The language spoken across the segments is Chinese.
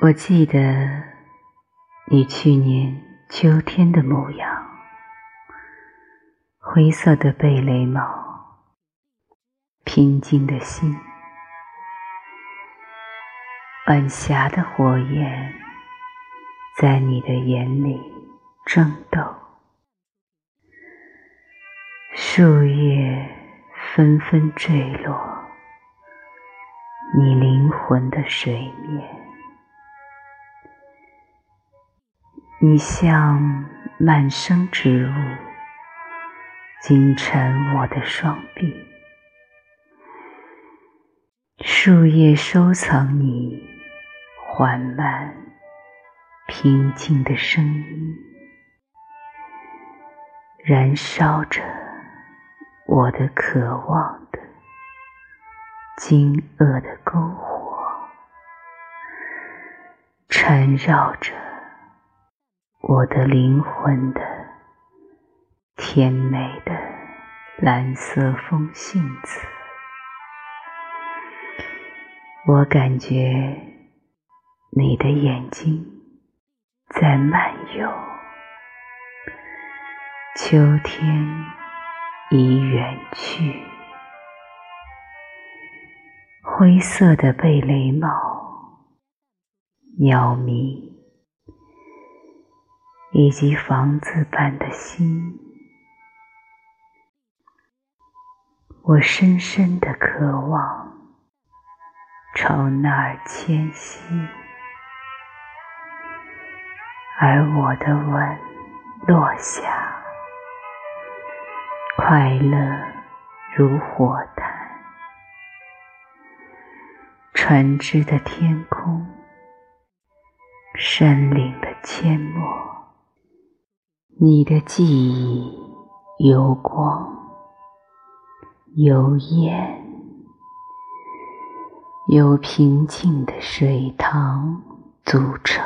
我记得你去年秋天的模样，灰色的贝雷帽，平静的心，晚霞的火焰在你的眼里争斗，树叶纷纷坠落，你灵魂的水面。你像满生植物，紧缠我的双臂。树叶收藏你缓慢、平静的声音，燃烧着我的渴望的惊愕的篝火，缠绕着。我的灵魂的甜美的蓝色风信子，我感觉你的眼睛在漫游。秋天已远去，灰色的贝雷帽，鸟鸣。以及房子般的心，我深深的渴望朝那儿迁徙，而我的吻落下，快乐如火炭，船只的天空，山岭的阡陌。你的记忆有光有烟，由平静的水塘组成。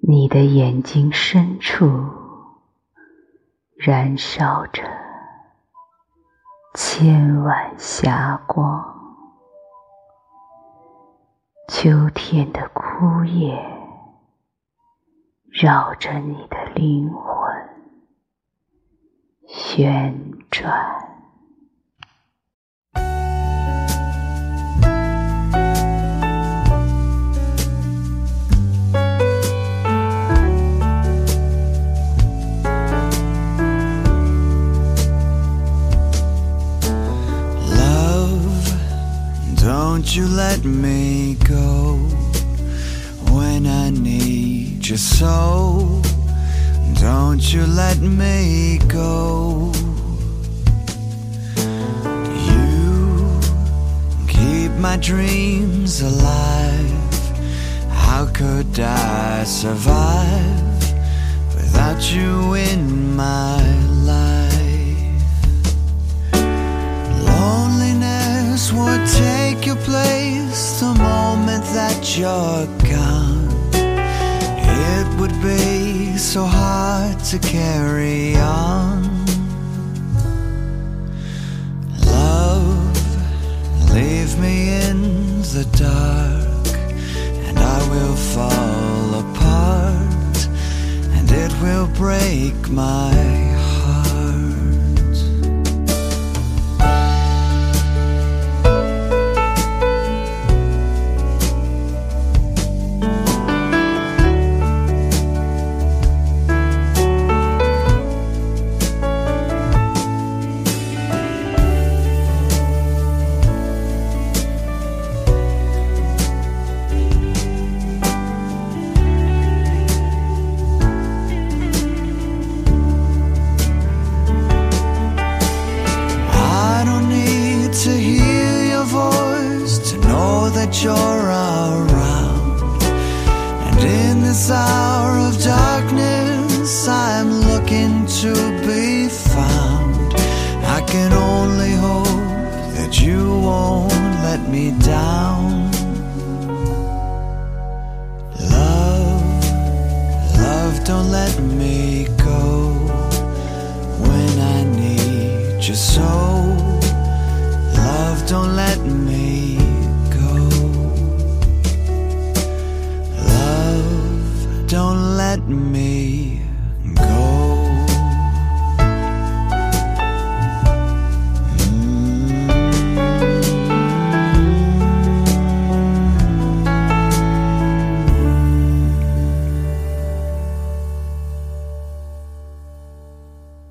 你的眼睛深处燃烧着千万霞光。秋天的枯叶。绕着你的灵魂旋转。Love, don't you let me go when I need. Just so Don't you let me go. You keep my dreams alive. How could I survive Without you in my life? Loneliness would take your place The moment that you're gone so hard to carry on. Love, leave me in the dark, and I will fall apart, and it will break my you're let me down. Love, love, don't let me go when I need you so. Love, don't let me go. Love, don't let me